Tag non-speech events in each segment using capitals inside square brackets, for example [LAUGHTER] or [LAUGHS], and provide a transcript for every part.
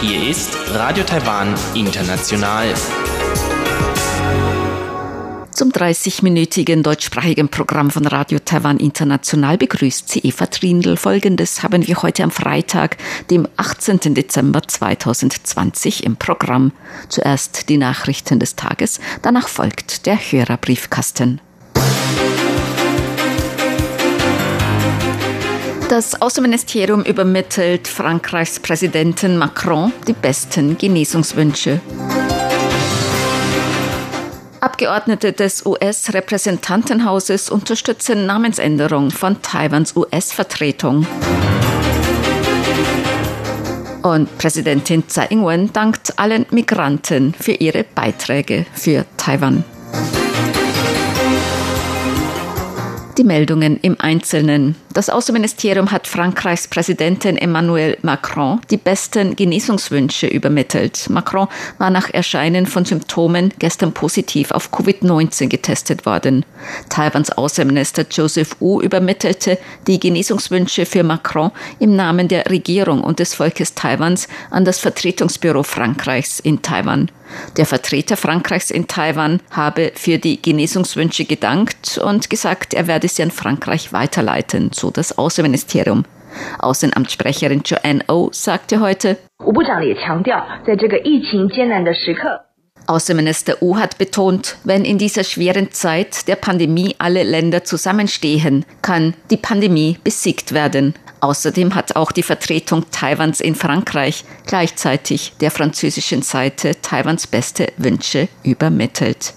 Hier ist Radio Taiwan International. Zum 30-minütigen deutschsprachigen Programm von Radio Taiwan International begrüßt sie Eva Trindl. Folgendes haben wir heute am Freitag, dem 18. Dezember 2020 im Programm. Zuerst die Nachrichten des Tages, danach folgt der Hörerbriefkasten. Das Außenministerium übermittelt Frankreichs Präsidenten Macron die besten Genesungswünsche. Abgeordnete des US-Repräsentantenhauses unterstützen Namensänderung von Taiwans US-Vertretung. Und Präsidentin Tsai Ing-wen dankt allen Migranten für ihre Beiträge für Taiwan. Die Meldungen im Einzelnen. Das Außenministerium hat Frankreichs Präsidentin Emmanuel Macron die besten Genesungswünsche übermittelt. Macron war nach Erscheinen von Symptomen gestern positiv auf Covid-19 getestet worden. Taiwans Außenminister Joseph Wu übermittelte die Genesungswünsche für Macron im Namen der Regierung und des Volkes Taiwans an das Vertretungsbüro Frankreichs in Taiwan. Der Vertreter Frankreichs in Taiwan habe für die Genesungswünsche gedankt und gesagt, er werde sie an Frankreich weiterleiten, so das Außenministerium. Außenamtssprecherin Joanne O sagte heute, Außenminister U hat betont, wenn in dieser schweren Zeit der Pandemie alle Länder zusammenstehen, kann die Pandemie besiegt werden. Außerdem hat auch die Vertretung Taiwans in Frankreich gleichzeitig der französischen Seite Taiwans beste Wünsche übermittelt.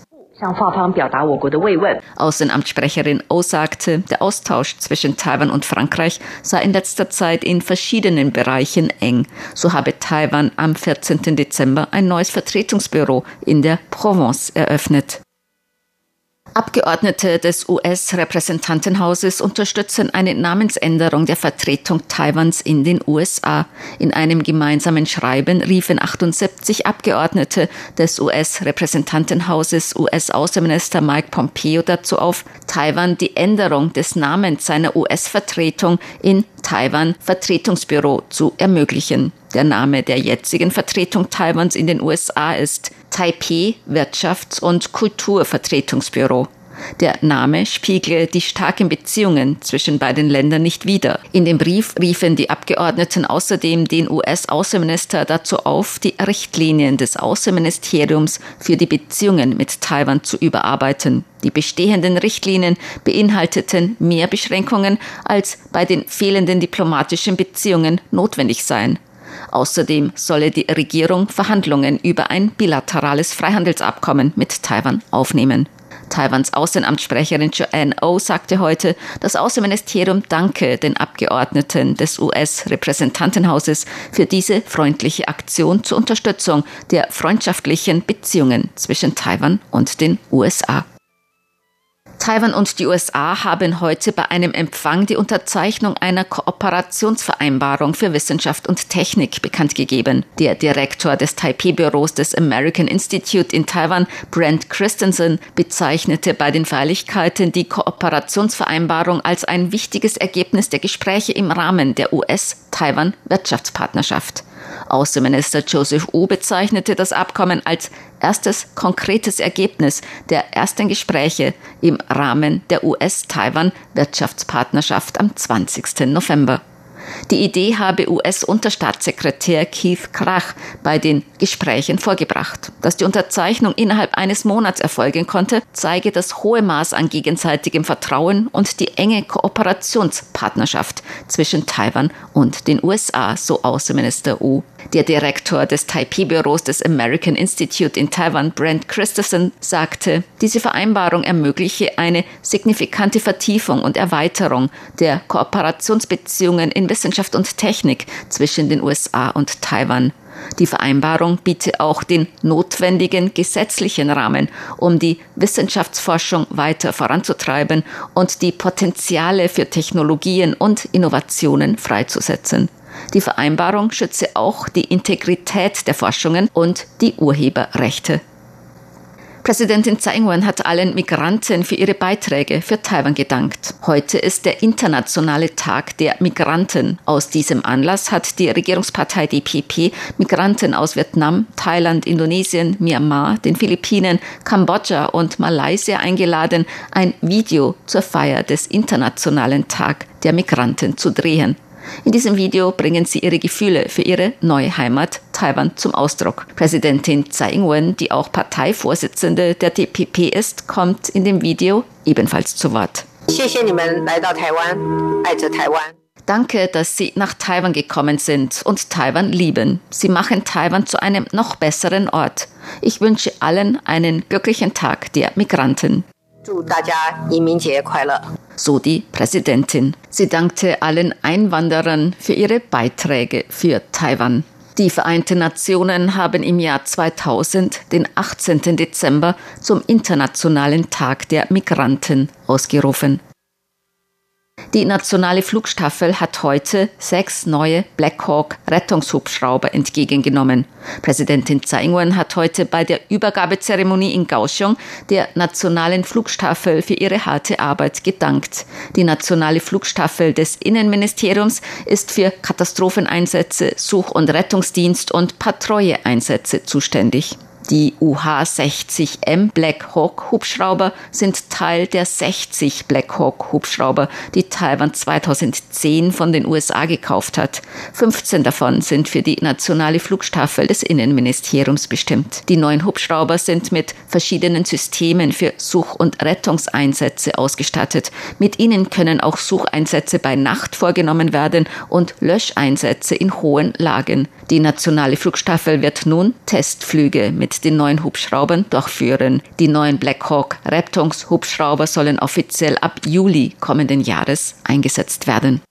Außenamtssprecherin O sagte, der Austausch zwischen Taiwan und Frankreich sei in letzter Zeit in verschiedenen Bereichen eng. So habe Taiwan am 14. Dezember ein neues Vertretungsbüro in der Provence eröffnet. Abgeordnete des US-Repräsentantenhauses unterstützen eine Namensänderung der Vertretung Taiwans in den USA. In einem gemeinsamen Schreiben riefen 78 Abgeordnete des US-Repräsentantenhauses US-Außenminister Mike Pompeo dazu auf, Taiwan die Änderung des Namens seiner US-Vertretung in Taiwan Vertretungsbüro zu ermöglichen. Der Name der jetzigen Vertretung Taiwans in den USA ist Taipei Wirtschafts- und Kulturvertretungsbüro. Der Name spiegelt die starken Beziehungen zwischen beiden Ländern nicht wider. In dem Brief riefen die Abgeordneten außerdem den US-Außenminister dazu auf, die Richtlinien des Außenministeriums für die Beziehungen mit Taiwan zu überarbeiten. Die bestehenden Richtlinien beinhalteten mehr Beschränkungen, als bei den fehlenden diplomatischen Beziehungen notwendig seien. Außerdem solle die Regierung Verhandlungen über ein bilaterales Freihandelsabkommen mit Taiwan aufnehmen. Taiwans Außenamtssprecherin Joanne O sagte heute, das Außenministerium danke den Abgeordneten des US-Repräsentantenhauses für diese freundliche Aktion zur Unterstützung der freundschaftlichen Beziehungen zwischen Taiwan und den USA. Taiwan und die USA haben heute bei einem Empfang die Unterzeichnung einer Kooperationsvereinbarung für Wissenschaft und Technik bekannt gegeben. Der Direktor des Taipei-Büros des American Institute in Taiwan, Brent Christensen, bezeichnete bei den Feierlichkeiten die Kooperationsvereinbarung als ein wichtiges Ergebnis der Gespräche im Rahmen der US-Taiwan-Wirtschaftspartnerschaft. Außenminister Joseph Wu bezeichnete das Abkommen als erstes konkretes Ergebnis der ersten Gespräche im Rahmen der US-Taiwan-Wirtschaftspartnerschaft am 20. November. Die Idee habe US-Unterstaatssekretär Keith Krach bei den Gesprächen vorgebracht. Dass die Unterzeichnung innerhalb eines Monats erfolgen konnte, zeige das hohe Maß an gegenseitigem Vertrauen und die enge Kooperationspartnerschaft zwischen Taiwan und den USA, so Außenminister Wu. Der Direktor des Taipei-Büros des American Institute in Taiwan, Brent Christensen, sagte, diese Vereinbarung ermögliche eine signifikante Vertiefung und Erweiterung der Kooperationsbeziehungen in Wissenschaft und Technik zwischen den USA und Taiwan. Die Vereinbarung biete auch den notwendigen gesetzlichen Rahmen, um die Wissenschaftsforschung weiter voranzutreiben und die Potenziale für Technologien und Innovationen freizusetzen. Die Vereinbarung schütze auch die Integrität der Forschungen und die Urheberrechte. Präsidentin Tsai Ing-wen hat allen Migranten für ihre Beiträge für Taiwan gedankt. Heute ist der internationale Tag der Migranten. Aus diesem Anlass hat die Regierungspartei DPP Migranten aus Vietnam, Thailand, Indonesien, Myanmar, den Philippinen, Kambodscha und Malaysia eingeladen, ein Video zur Feier des Internationalen Tag der Migranten zu drehen. In diesem Video bringen sie ihre Gefühle für ihre neue Heimat Taiwan zum Ausdruck. Präsidentin Tsai Ing-wen, die auch Parteivorsitzende der DPP ist, kommt in dem Video ebenfalls zu Wort. Danke, dass Sie nach Taiwan gekommen sind und Taiwan lieben. Sie machen Taiwan zu einem noch besseren Ort. Ich wünsche allen einen glücklichen Tag der Migranten. 祝大家移民节快乐。So die Präsidentin. Sie dankte allen Einwanderern für ihre Beiträge für Taiwan. Die Vereinten Nationen haben im Jahr 2000 den 18. Dezember zum Internationalen Tag der Migranten ausgerufen. Die nationale Flugstaffel hat heute sechs neue Black Hawk Rettungshubschrauber entgegengenommen. Präsidentin Tsai Ing-wen hat heute bei der Übergabezeremonie in Kaohsiung der nationalen Flugstaffel für ihre harte Arbeit gedankt. Die nationale Flugstaffel des Innenministeriums ist für Katastropheneinsätze, Such- und Rettungsdienst und Patrouilleeinsätze zuständig. Die UH-60M Black Hawk Hubschrauber sind Teil der 60 Black Hawk Hubschrauber, die Taiwan 2010 von den USA gekauft hat. 15 davon sind für die nationale Flugstaffel des Innenministeriums bestimmt. Die neuen Hubschrauber sind mit verschiedenen Systemen für Such- und Rettungseinsätze ausgestattet. Mit ihnen können auch Sucheinsätze bei Nacht vorgenommen werden und Löscheinsätze in hohen Lagen. Die nationale Flugstaffel wird nun Testflüge mit den neuen Hubschraubern durchführen. Die neuen Black Hawk Rettungshubschrauber sollen offiziell ab Juli kommenden Jahres eingesetzt werden.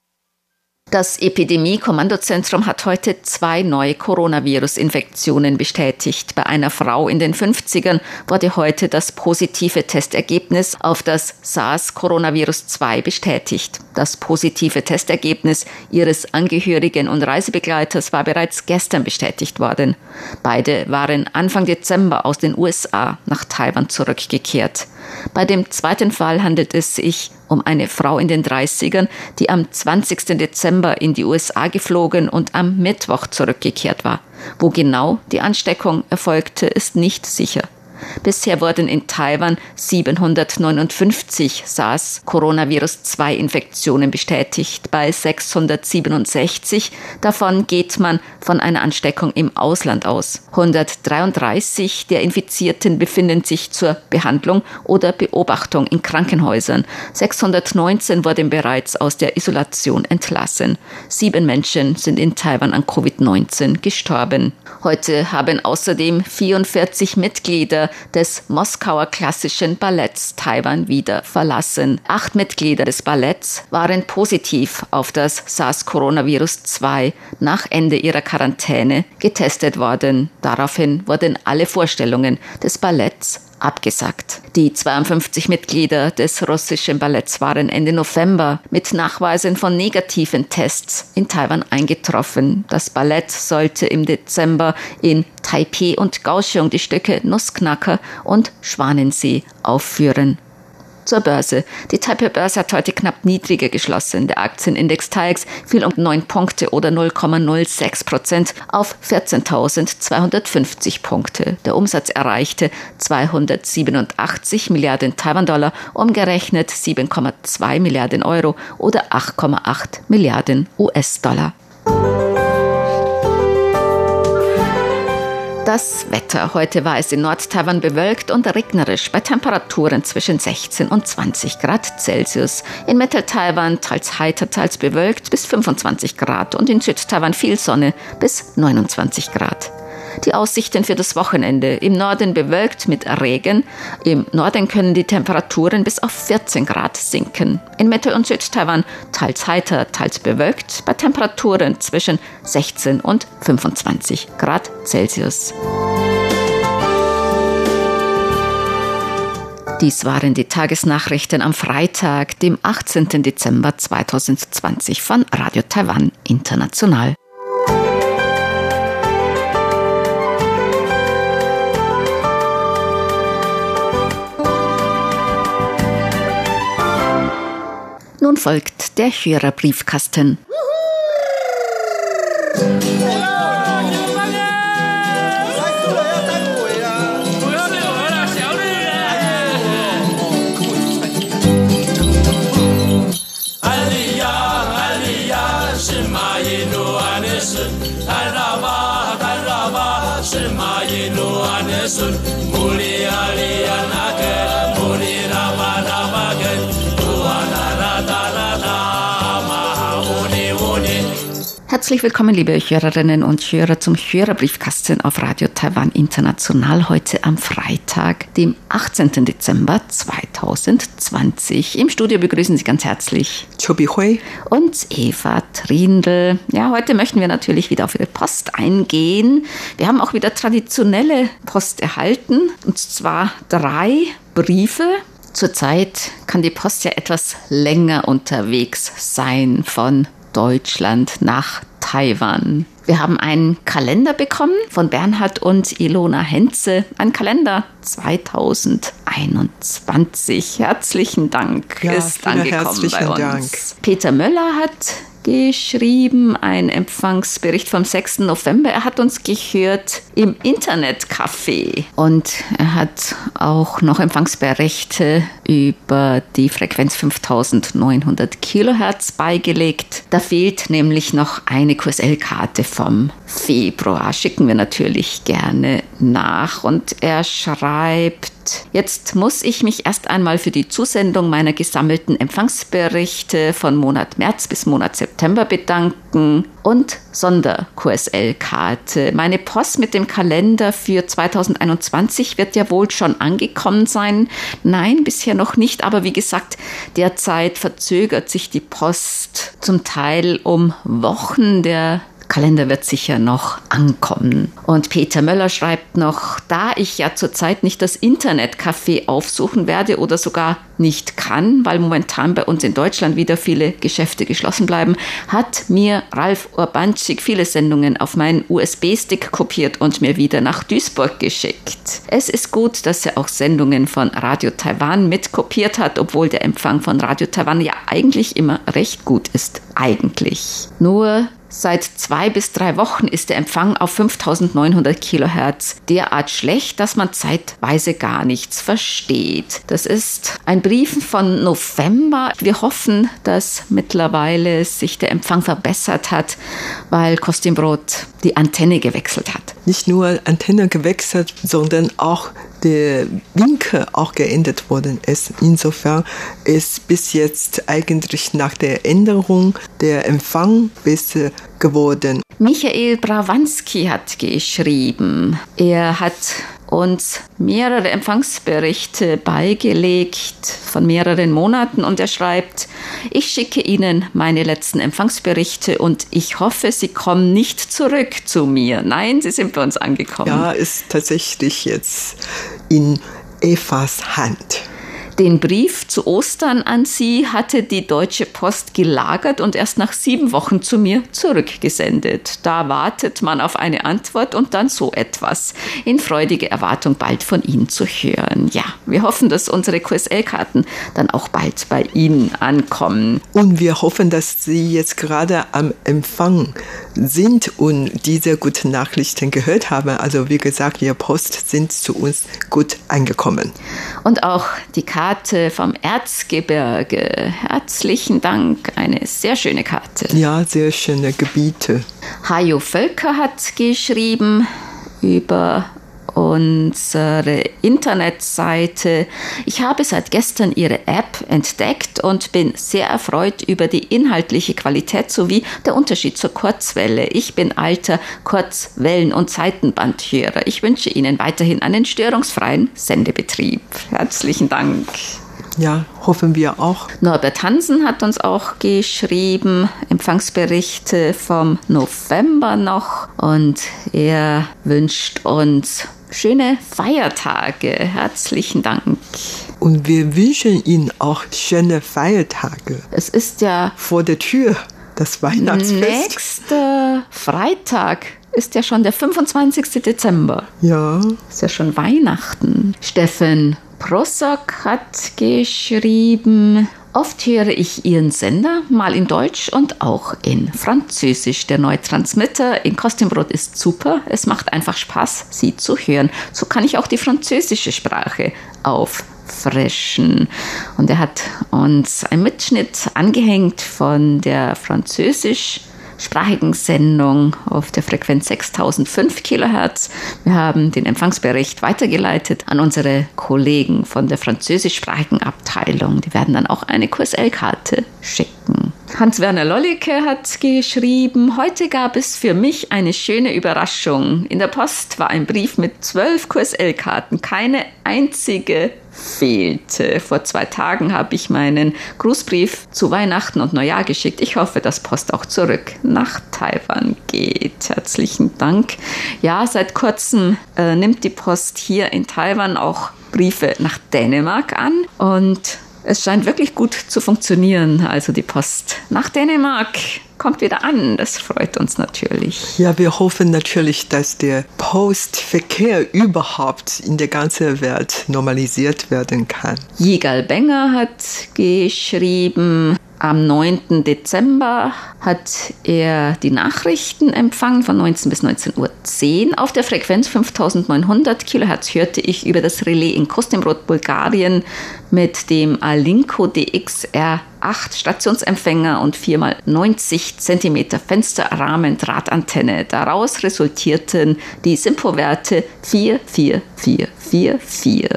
Das Epidemie-Kommandozentrum hat heute zwei neue Coronavirus-Infektionen bestätigt. Bei einer Frau in den 50ern wurde heute das positive Testergebnis auf das SARS-Coronavirus 2 bestätigt. Das positive Testergebnis ihres Angehörigen und Reisebegleiters war bereits gestern bestätigt worden. Beide waren Anfang Dezember aus den USA nach Taiwan zurückgekehrt. Bei dem zweiten Fall handelt es sich um eine Frau in den 30ern, die am 20. Dezember in die USA geflogen und am Mittwoch zurückgekehrt war. Wo genau die Ansteckung erfolgte, ist nicht sicher. Bisher wurden in Taiwan 759 SARS-Coronavirus-2-Infektionen bestätigt. Bei 667 davon geht man von einer Ansteckung im Ausland aus. 133 der Infizierten befinden sich zur Behandlung oder Beobachtung in Krankenhäusern. 619 wurden bereits aus der Isolation entlassen. Sieben Menschen sind in Taiwan an Covid-19 gestorben. Heute haben außerdem 44 Mitglieder des Moskauer klassischen Balletts Taiwan wieder verlassen. Acht Mitglieder des Balletts waren positiv auf das SARS-Coronavirus-2 nach Ende ihrer Quarantäne getestet worden. Daraufhin wurden alle Vorstellungen des Balletts abgesagt. Die 52 Mitglieder des russischen Balletts waren Ende November mit Nachweisen von negativen Tests in Taiwan eingetroffen. Das Ballett sollte im Dezember in Taipei und Kaohsiung die Stücke Nussknacker und Schwanensee aufführen zur Börse. Die Taipei-Börse hat heute knapp niedriger geschlossen. Der Aktienindex TAIX fiel um 9 Punkte oder 0,06 Prozent auf 14.250 Punkte. Der Umsatz erreichte 287 Milliarden Taiwan-Dollar, umgerechnet 7,2 Milliarden Euro oder 8,8 Milliarden US-Dollar. Das Wetter. Heute war es in Nord-Taiwan bewölkt und regnerisch bei Temperaturen zwischen 16 und 20 Grad Celsius. In Mittel-Taiwan teils heiter, teils bewölkt bis 25 Grad und in Süd-Taiwan viel Sonne bis 29 Grad. Die Aussichten für das Wochenende. Im Norden bewölkt mit Regen. Im Norden können die Temperaturen bis auf 14 Grad sinken. In Mittel- und Südtaiwan teils heiter, teils bewölkt bei Temperaturen zwischen 16 und 25 Grad Celsius. Dies waren die Tagesnachrichten am Freitag, dem 18. Dezember 2020 von Radio Taiwan International. Nun folgt der Hörerbriefkasten. Muli ali anake, Herzlich willkommen, liebe Hörerinnen und Hörer, zum Hörerbriefkasten auf Radio Taiwan International heute am Freitag, dem 18. Dezember 2020. Im Studio begrüßen Sie ganz herzlich Chobi Hui und Eva Trindl. Ja, heute möchten wir natürlich wieder auf Ihre Post eingehen. Wir haben auch wieder traditionelle Post erhalten, und zwar drei Briefe Zurzeit kann die Post ja etwas länger unterwegs sein von Deutschland nach Taiwan. Wir haben einen Kalender bekommen von Bernhard und Ilona Henze. Ein Kalender 2021. Herzlichen Dank ja, ist angekommen bei uns. Dank. Peter Möller hat geschrieben, ein Empfangsbericht vom 6. November. Er hat uns gehört im Internetcafé und er hat auch noch Empfangsberichte über die Frequenz 5900 Kilohertz beigelegt. Da fehlt nämlich noch eine QSL-Karte vom Februar. Schicken wir natürlich gerne nach und er schreibt, Jetzt muss ich mich erst einmal für die Zusendung meiner gesammelten Empfangsberichte von Monat März bis Monat September bedanken und Sonder-QSL-Karte. Meine Post mit dem Kalender für 2021 wird ja wohl schon angekommen sein. Nein, bisher noch nicht, aber wie gesagt, derzeit verzögert sich die Post zum Teil um Wochen. Der Kalender wird sicher noch ankommen. Und Peter Möller schreibt noch, da ich ja zurzeit nicht das Internetcafé aufsuchen werde oder sogar nicht kann, weil momentan bei uns in Deutschland wieder viele Geschäfte geschlossen bleiben, hat mir Ralf Urbanschik viele Sendungen auf meinen USB-Stick kopiert und mir wieder nach Duisburg geschickt. Es ist gut, dass er auch Sendungen von Radio Taiwan mitkopiert hat, obwohl der Empfang von Radio Taiwan ja eigentlich immer recht gut ist. Eigentlich. Nur Seit zwei bis drei Wochen ist der Empfang auf 5900 Kilohertz derart schlecht, dass man zeitweise gar nichts versteht. Das ist ein Brief von November. Wir hoffen, dass mittlerweile sich der Empfang verbessert hat, weil Kostümbrot die Antenne gewechselt hat. Nicht nur Antenne gewechselt, sondern auch der Winkel auch geändert worden ist. Insofern ist bis jetzt eigentlich nach der Änderung der Empfang besser geworden. Michael Brawanski hat geschrieben. Er hat uns mehrere Empfangsberichte beigelegt von mehreren Monaten und er schreibt, ich schicke Ihnen meine letzten Empfangsberichte und ich hoffe, Sie kommen nicht zurück zu mir. Nein, Sie sind bei uns angekommen. Ja, ist tatsächlich jetzt in Evas Hand. Den Brief zu Ostern an sie hatte die Deutsche Post gelagert und erst nach sieben Wochen zu mir zurückgesendet. Da wartet man auf eine Antwort und dann so etwas. In freudiger Erwartung, bald von Ihnen zu hören. Ja, wir hoffen, dass unsere QSL-Karten dann auch bald bei Ihnen ankommen. Und wir hoffen, dass Sie jetzt gerade am Empfang sind und diese guten Nachrichten gehört haben. Also wie gesagt, Ihr Post sind zu uns gut angekommen. Und auch die Karte vom Erzgebirge. Herzlichen Dank. Eine sehr schöne Karte. Ja, sehr schöne Gebiete. Hajo Völker hat geschrieben über unsere Internetseite. Ich habe seit gestern Ihre App entdeckt und bin sehr erfreut über die inhaltliche Qualität sowie der Unterschied zur Kurzwelle. Ich bin alter Kurzwellen- und Seitenbandhörer. Ich wünsche Ihnen weiterhin einen störungsfreien Sendebetrieb. Herzlichen Dank. Ja, hoffen wir auch. Norbert Hansen hat uns auch geschrieben, Empfangsberichte vom November noch und er wünscht uns schöne Feiertage. Herzlichen Dank. Und wir wünschen Ihnen auch schöne Feiertage. Es ist ja vor der Tür das Weihnachtsfest. Nächster Freitag ist ja schon der 25. Dezember. Ja. Ist ja schon Weihnachten. Steffen Prosok hat geschrieben, Oft höre ich Ihren Sender, mal in Deutsch und auch in Französisch. Der neue Transmitter in Kostümbrot ist super. Es macht einfach Spaß, Sie zu hören. So kann ich auch die französische Sprache auffrischen. Und er hat uns einen Mitschnitt angehängt von der französisch sprachigen Sendung auf der Frequenz 6005 Kilohertz. Wir haben den Empfangsbericht weitergeleitet an unsere Kollegen von der französischsprachigen Abteilung. Die werden dann auch eine QSL-Karte schicken. Hans-Werner Lollicke hat geschrieben, heute gab es für mich eine schöne Überraschung. In der Post war ein Brief mit zwölf QSL-Karten, keine einzige fehlte. Vor zwei Tagen habe ich meinen Grußbrief zu Weihnachten und Neujahr geschickt. Ich hoffe, dass Post auch zurück nach Taiwan geht. Herzlichen Dank. Ja, seit kurzem äh, nimmt die Post hier in Taiwan auch Briefe nach Dänemark an und es scheint wirklich gut zu funktionieren. Also die Post nach Dänemark kommt wieder an. Das freut uns natürlich. Ja, wir hoffen natürlich, dass der Postverkehr überhaupt in der ganzen Welt normalisiert werden kann. Jigal Benger hat geschrieben, am 9. Dezember hat er die Nachrichten empfangen von 19 bis 19.10 Uhr. Auf der Frequenz 5900 Kilohertz hörte ich über das Relais in Kostimrod, Bulgarien mit dem Alinko DXR 8 Stationsempfänger und 4x90 cm Fensterrahmen Drahtantenne. Daraus resultierten die Simpo-Werte 44444.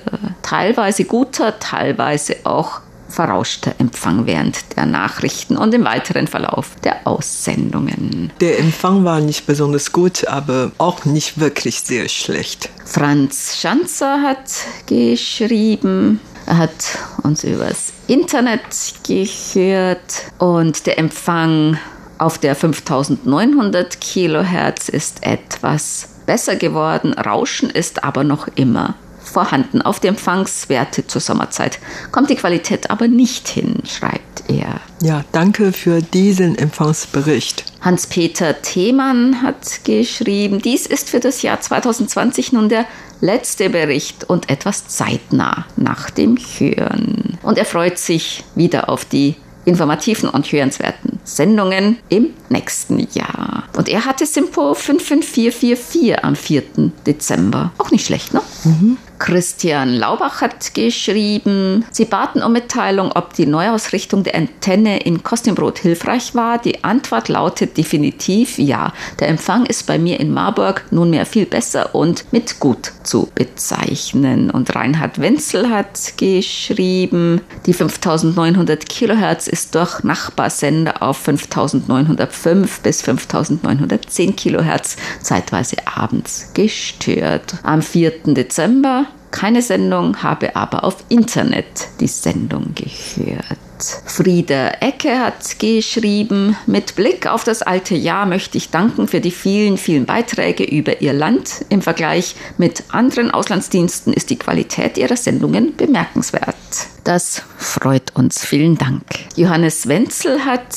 Teilweise guter, teilweise auch verrauschter Empfang während der Nachrichten und im weiteren Verlauf der Aussendungen. Der Empfang war nicht besonders gut, aber auch nicht wirklich sehr schlecht. Franz Schanzer hat geschrieben, er hat uns übers Internet gehört und der Empfang auf der 5900 Kilohertz ist etwas besser geworden. Rauschen ist aber noch immer vorhanden. Auf die Empfangswerte zur Sommerzeit kommt die Qualität aber nicht hin, schreibt er. Ja, danke für diesen Empfangsbericht. Hans-Peter Themann hat geschrieben, dies ist für das Jahr 2020 nun der letzte Bericht und etwas zeitnah nach dem Hören. Und er freut sich wieder auf die informativen und hörenswerten Sendungen im nächsten Jahr. Und er hatte Simpo 55444 am 4. Dezember. Auch nicht schlecht, ne? Mhm. Christian Laubach hat geschrieben, Sie baten um Mitteilung, ob die Neuausrichtung der Antenne in Kostimbrot hilfreich war. Die Antwort lautet definitiv ja. Der Empfang ist bei mir in Marburg nunmehr viel besser und mit gut zu bezeichnen. Und Reinhard Wenzel hat geschrieben, die 5900 Kilohertz ist durch Nachbarsender auf 5905 bis 5910 Kilohertz zeitweise abends gestört. Am 4. Dezember keine Sendung, habe aber auf Internet die Sendung gehört. Frieda Ecke hat geschrieben, mit Blick auf das alte Jahr möchte ich danken für die vielen, vielen Beiträge über Ihr Land. Im Vergleich mit anderen Auslandsdiensten ist die Qualität Ihrer Sendungen bemerkenswert. Das freut uns. Vielen Dank. Johannes Wenzel hat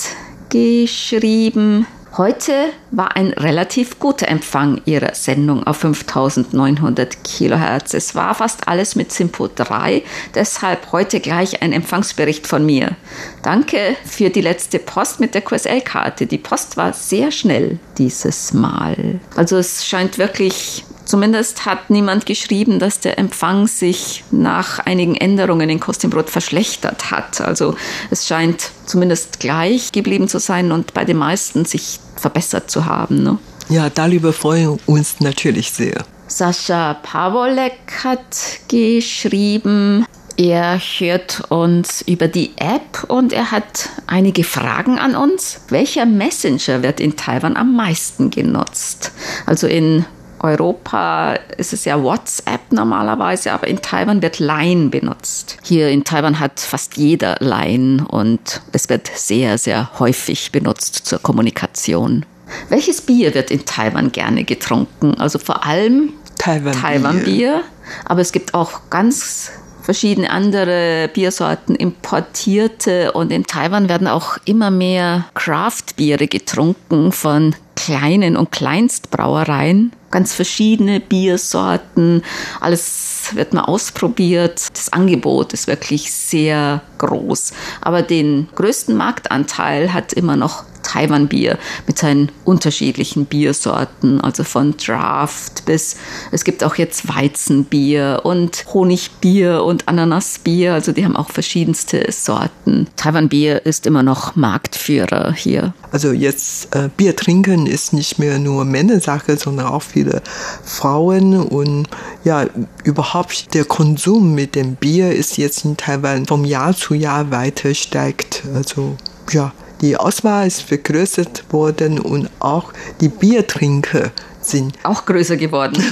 geschrieben, Heute war ein relativ guter Empfang Ihrer Sendung auf 5900 Kilohertz. Es war fast alles mit Simpo 3, deshalb heute gleich ein Empfangsbericht von mir. Danke für die letzte Post mit der QSL-Karte. Die Post war sehr schnell dieses Mal. Also es scheint wirklich Zumindest hat niemand geschrieben, dass der Empfang sich nach einigen Änderungen in Kostümbrot verschlechtert hat. Also es scheint zumindest gleich geblieben zu sein und bei den meisten sich verbessert zu haben. Ne? Ja, darüber freuen wir uns natürlich sehr. Sascha Pawolek hat geschrieben, er hört uns über die App und er hat einige Fragen an uns. Welcher Messenger wird in Taiwan am meisten genutzt? Also in Europa ist es ja WhatsApp normalerweise, aber in Taiwan wird Line benutzt. Hier in Taiwan hat fast jeder Line und es wird sehr, sehr häufig benutzt zur Kommunikation. Welches Bier wird in Taiwan gerne getrunken? Also vor allem Taiwan-Bier. Taiwan aber es gibt auch ganz verschiedene andere Biersorten importierte und in Taiwan werden auch immer mehr Craft-Biere getrunken von kleinen und Kleinstbrauereien. Ganz verschiedene Biersorten, alles wird man ausprobiert. Das Angebot ist wirklich sehr groß. Aber den größten Marktanteil hat immer noch Taiwan-Bier mit seinen unterschiedlichen Biersorten, also von Draft bis es gibt auch jetzt Weizenbier und Honigbier und Ananasbier, also die haben auch verschiedenste Sorten. Taiwan-Bier ist immer noch Marktführer hier. Also jetzt äh, Bier trinken ist nicht mehr nur Männersache, sondern auch viele Frauen und ja, überhaupt der Konsum mit dem Bier ist jetzt in Taiwan vom Jahr zu Jahr weiter steigt. Also ja, die Auswahl ist vergrößert worden und auch die Biertrinker sind auch größer geworden. [LAUGHS]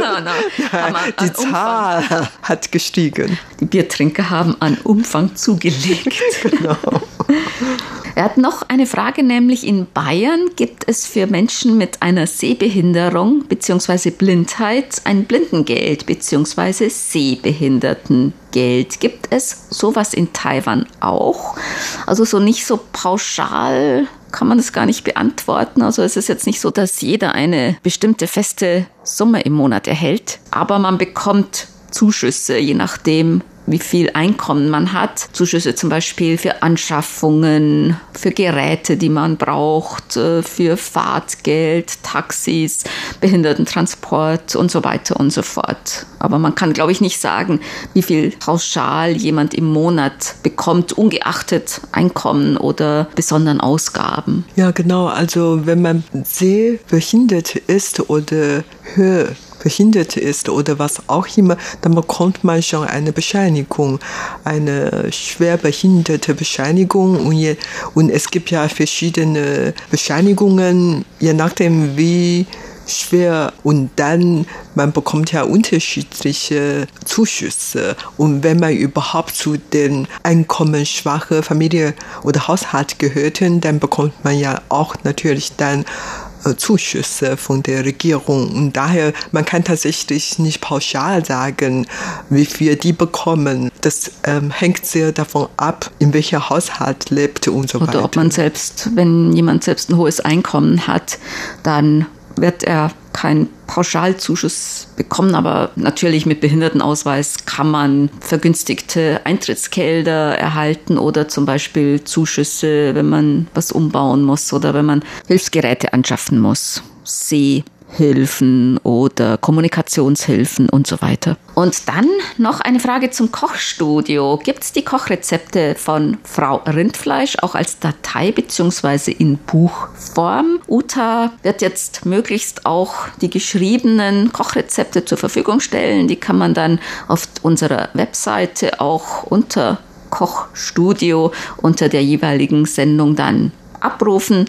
ja, die Zahl hat gestiegen. Die Biertrinker haben an Umfang zugelegt. [LAUGHS] genau. Er hat noch eine Frage, nämlich in Bayern gibt es für Menschen mit einer Sehbehinderung bzw. Blindheit ein Blindengeld bzw. Sehbehindertengeld. Gibt es sowas in Taiwan auch? Also so nicht so pauschal kann man das gar nicht beantworten. Also es ist jetzt nicht so, dass jeder eine bestimmte feste Summe im Monat erhält, aber man bekommt Zuschüsse, je nachdem, wie viel Einkommen man hat. Zuschüsse zum Beispiel für Anschaffungen, für Geräte, die man braucht, äh, für Fahrtgeld, Taxis, Behindertentransport und so weiter und so fort. Aber man kann, glaube ich, nicht sagen, wie viel pauschal jemand im Monat bekommt, ungeachtet Einkommen oder besonderen Ausgaben. Ja, genau. Also wenn man sehr behindert ist oder höher behindert ist oder was auch immer, dann bekommt man schon eine Bescheinigung, eine schwer behinderte Bescheinigung. Und, je, und es gibt ja verschiedene Bescheinigungen, je nachdem wie schwer. Und dann man bekommt ja unterschiedliche Zuschüsse. Und wenn man überhaupt zu den einkommensschwachen Familie oder Haushalt gehörten, dann bekommt man ja auch natürlich dann Zuschüsse von der Regierung. Und daher, man kann tatsächlich nicht pauschal sagen, wie viel die bekommen. Das ähm, hängt sehr davon ab, in welcher Haushalt lebt und so Oder weiter. Oder ob man selbst, wenn jemand selbst ein hohes Einkommen hat, dann wird er keinen Pauschalzuschuss bekommen, aber natürlich mit Behindertenausweis kann man vergünstigte Eintrittsgelder erhalten oder zum Beispiel Zuschüsse, wenn man was umbauen muss oder wenn man Hilfsgeräte anschaffen muss. See Hilfen oder Kommunikationshilfen und so weiter. Und dann noch eine Frage zum Kochstudio. Gibt es die Kochrezepte von Frau Rindfleisch auch als Datei bzw. in Buchform? Uta wird jetzt möglichst auch die geschriebenen Kochrezepte zur Verfügung stellen. Die kann man dann auf unserer Webseite auch unter Kochstudio unter der jeweiligen Sendung dann abrufen.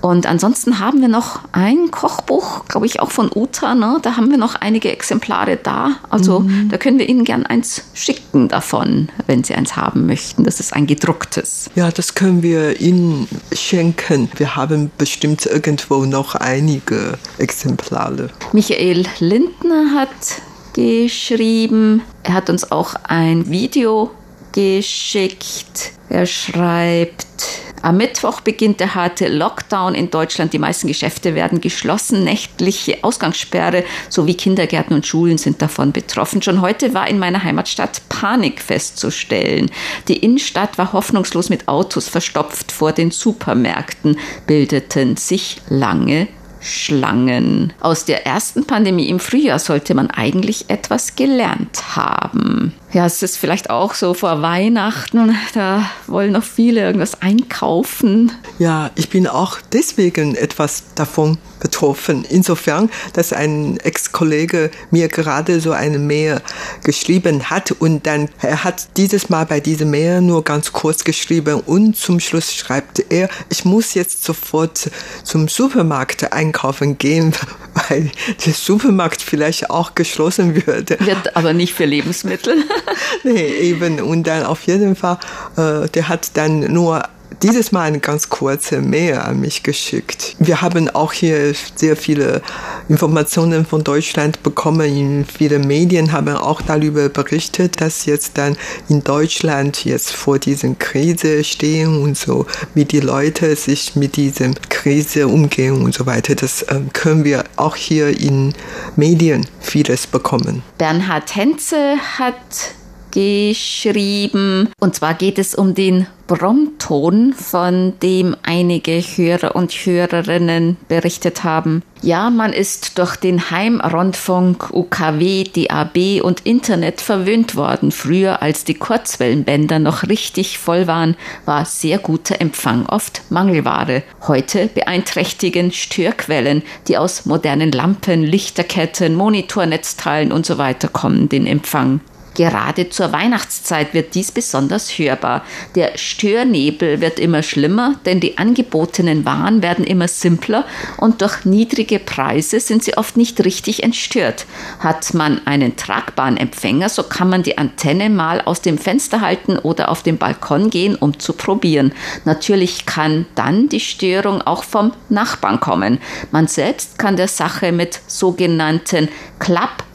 Und ansonsten haben wir noch ein Kochbuch, glaube ich, auch von Uta. Ne? Da haben wir noch einige Exemplare da. Also mhm. da können wir Ihnen gern eins schicken davon, wenn Sie eins haben möchten. Das ist ein gedrucktes. Ja, das können wir Ihnen schenken. Wir haben bestimmt irgendwo noch einige Exemplare. Michael Lindner hat geschrieben. Er hat uns auch ein Video geschickt. Er schreibt, am Mittwoch beginnt der harte Lockdown in Deutschland. Die meisten Geschäfte werden geschlossen. Nächtliche Ausgangssperre sowie Kindergärten und Schulen sind davon betroffen. Schon heute war in meiner Heimatstadt Panik festzustellen. Die Innenstadt war hoffnungslos mit Autos verstopft. Vor den Supermärkten bildeten sich lange Schlangen. Aus der ersten Pandemie im Frühjahr sollte man eigentlich etwas gelernt haben. Ja, es ist vielleicht auch so vor Weihnachten, da wollen noch viele irgendwas einkaufen. Ja, ich bin auch deswegen etwas davon betroffen. Insofern, dass ein Ex-Kollege mir gerade so eine Mail geschrieben hat und dann, er hat dieses Mal bei diesem Mail nur ganz kurz geschrieben und zum Schluss schreibt er, ich muss jetzt sofort zum Supermarkt einkaufen gehen, [LAUGHS] weil der Supermarkt vielleicht auch geschlossen würde. Wird aber nicht für Lebensmittel. [LAUGHS] nee, eben. Und dann auf jeden Fall, äh, der hat dann nur dieses Mal eine ganz kurze Mail an mich geschickt. Wir haben auch hier sehr viele Informationen von Deutschland bekommen. Viele Medien haben auch darüber berichtet, dass jetzt dann in Deutschland jetzt vor diesen Krise stehen und so, wie die Leute sich mit dieser Krise umgehen und so weiter. Das äh, können wir auch hier in Medien vieles bekommen. Bernhard Henze hat geschrieben. Und zwar geht es um den Bromton, von dem einige Hörer und Hörerinnen berichtet haben. Ja, man ist durch den Heimrundfunk, UKW, DAB und Internet verwöhnt worden. Früher, als die Kurzwellenbänder noch richtig voll waren, war sehr guter Empfang oft Mangelware. Heute beeinträchtigen Störquellen, die aus modernen Lampen, Lichterketten, Monitornetzteilen und so kommen, den Empfang. Gerade zur Weihnachtszeit wird dies besonders hörbar. Der Störnebel wird immer schlimmer, denn die angebotenen Waren werden immer simpler und durch niedrige Preise sind sie oft nicht richtig entstört. Hat man einen tragbaren Empfänger, so kann man die Antenne mal aus dem Fenster halten oder auf den Balkon gehen, um zu probieren. Natürlich kann dann die Störung auch vom Nachbarn kommen. Man selbst kann der Sache mit sogenannten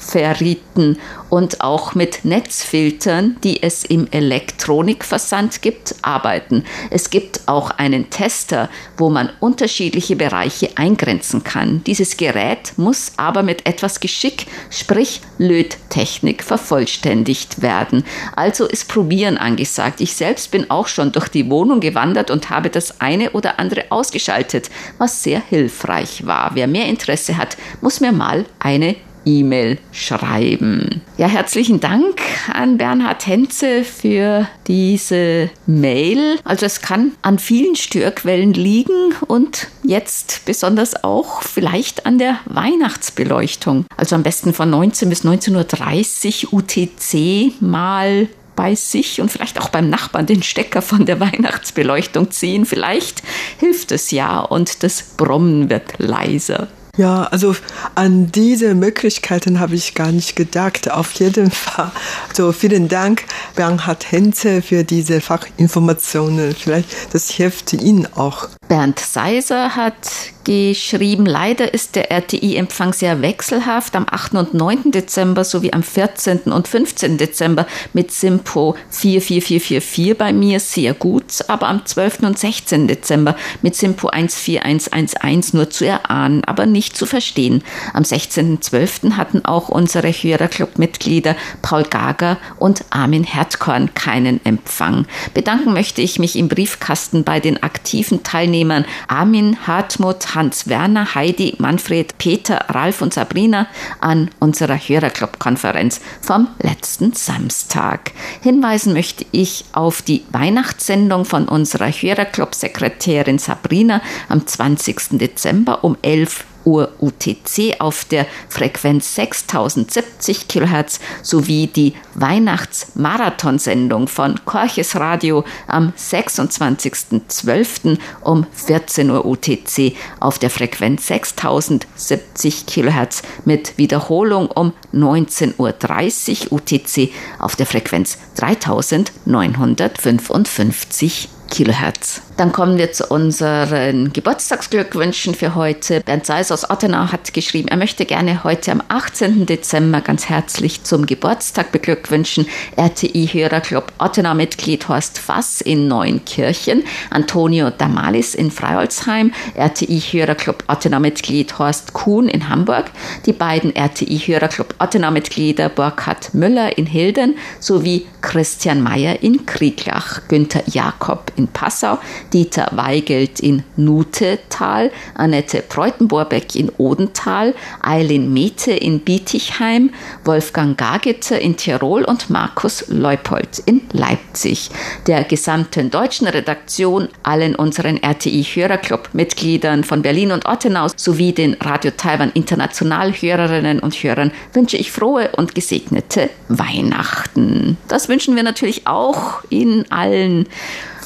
Klappverrieten und auch mit Netzfiltern, die es im Elektronikversand gibt, arbeiten. Es gibt auch einen Tester, wo man unterschiedliche Bereiche eingrenzen kann. Dieses Gerät muss aber mit etwas Geschick, sprich Löttechnik, vervollständigt werden. Also ist Probieren angesagt. Ich selbst bin auch schon durch die Wohnung gewandert und habe das eine oder andere ausgeschaltet, was sehr hilfreich war. Wer mehr Interesse hat, muss mir mal eine E-Mail schreiben. Ja, herzlichen Dank an Bernhard Henze für diese Mail. Also es kann an vielen Störquellen liegen und jetzt besonders auch vielleicht an der Weihnachtsbeleuchtung. Also am besten von 19 bis 19.30 Uhr UTC mal bei sich und vielleicht auch beim Nachbarn den Stecker von der Weihnachtsbeleuchtung ziehen. Vielleicht hilft es ja und das Brummen wird leiser. Ja, also an diese Möglichkeiten habe ich gar nicht gedacht. Auf jeden Fall. So, vielen Dank, Bernhard Henze, für diese Fachinformationen. Vielleicht das hilft Ihnen auch. Bernd Seiser hat geschrieben, leider ist der RTI-Empfang sehr wechselhaft am 8. und 9. Dezember sowie am 14. und 15. Dezember mit Simpo 44444 bei mir sehr gut, aber am 12. und 16. Dezember mit Simpo 14111 nur zu erahnen, aber nicht zu verstehen. Am 16.12. hatten auch unsere Hörerclub-Mitglieder Paul Gager und Armin Hertkorn keinen Empfang. Bedanken möchte ich mich im Briefkasten bei den aktiven Teilnehmern Teilnehmern Armin, Hartmut, Hans-Werner, Heidi, Manfred, Peter, Ralf und Sabrina an unserer Hörerclub-Konferenz vom letzten Samstag. Hinweisen möchte ich auf die Weihnachtssendung von unserer Hörerclub-Sekretärin Sabrina am 20. Dezember um 11 Uhr Uhr UTC auf der Frequenz 6070 kHz sowie die Weihnachtsmarathonsendung von Korches Radio am 26.12. um 14 Uhr UTC auf der Frequenz 6070 kHz mit Wiederholung um 19.30 Uhr UTC auf der Frequenz 3955 Kilohertz. Dann kommen wir zu unseren Geburtstagsglückwünschen für heute. Bernd Seis aus Ottenau hat geschrieben, er möchte gerne heute am 18. Dezember ganz herzlich zum Geburtstag beglückwünschen. RTI-Hörerclub Ottenau-Mitglied Horst Fass in Neunkirchen, Antonio Damalis in Freiholzheim, RTI-Hörerclub Ottenau-Mitglied Horst Kuhn in Hamburg, die beiden RTI-Hörerclub Ottenau-Mitglieder Burkhard Müller in Hilden sowie Christian Mayer in Krieglach, Günther Jakob in Passau, Dieter Weigelt in Nutetal, Annette Preutenborbeck in Odental, Eileen Mete in Bietigheim, Wolfgang Gageter in Tirol und Markus Leupold in Leipzig. Der gesamten deutschen Redaktion, allen unseren RTI-Hörerclub-Mitgliedern von Berlin und Ottenau sowie den Radio Taiwan International Hörerinnen und Hörern wünsche ich frohe und gesegnete Weihnachten. Das wünschen wir natürlich auch Ihnen allen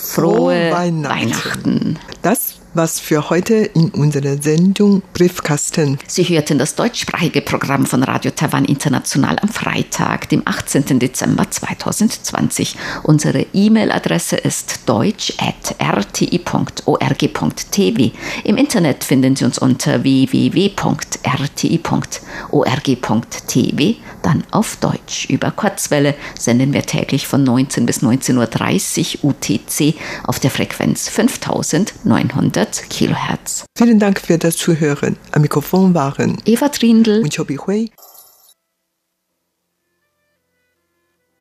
frohe, frohe Weihnachten. Weihnachten. Das was für heute in unserer Sendung Briefkasten. Sie hörten das deutschsprachige Programm von Radio Taiwan International am Freitag, dem 18. Dezember 2020. Unsere E-Mail-Adresse ist deutsch.rti.org.tv. Im Internet finden Sie uns unter www.rti.org.tv, dann auf Deutsch. Über Kurzwelle senden wir täglich von 19 bis 19.30 Uhr UTC auf der Frequenz 5900 Kilohertz. Vielen Dank für das Zuhören. Am Mikrofon waren Eva Trindl und Chobi Hui.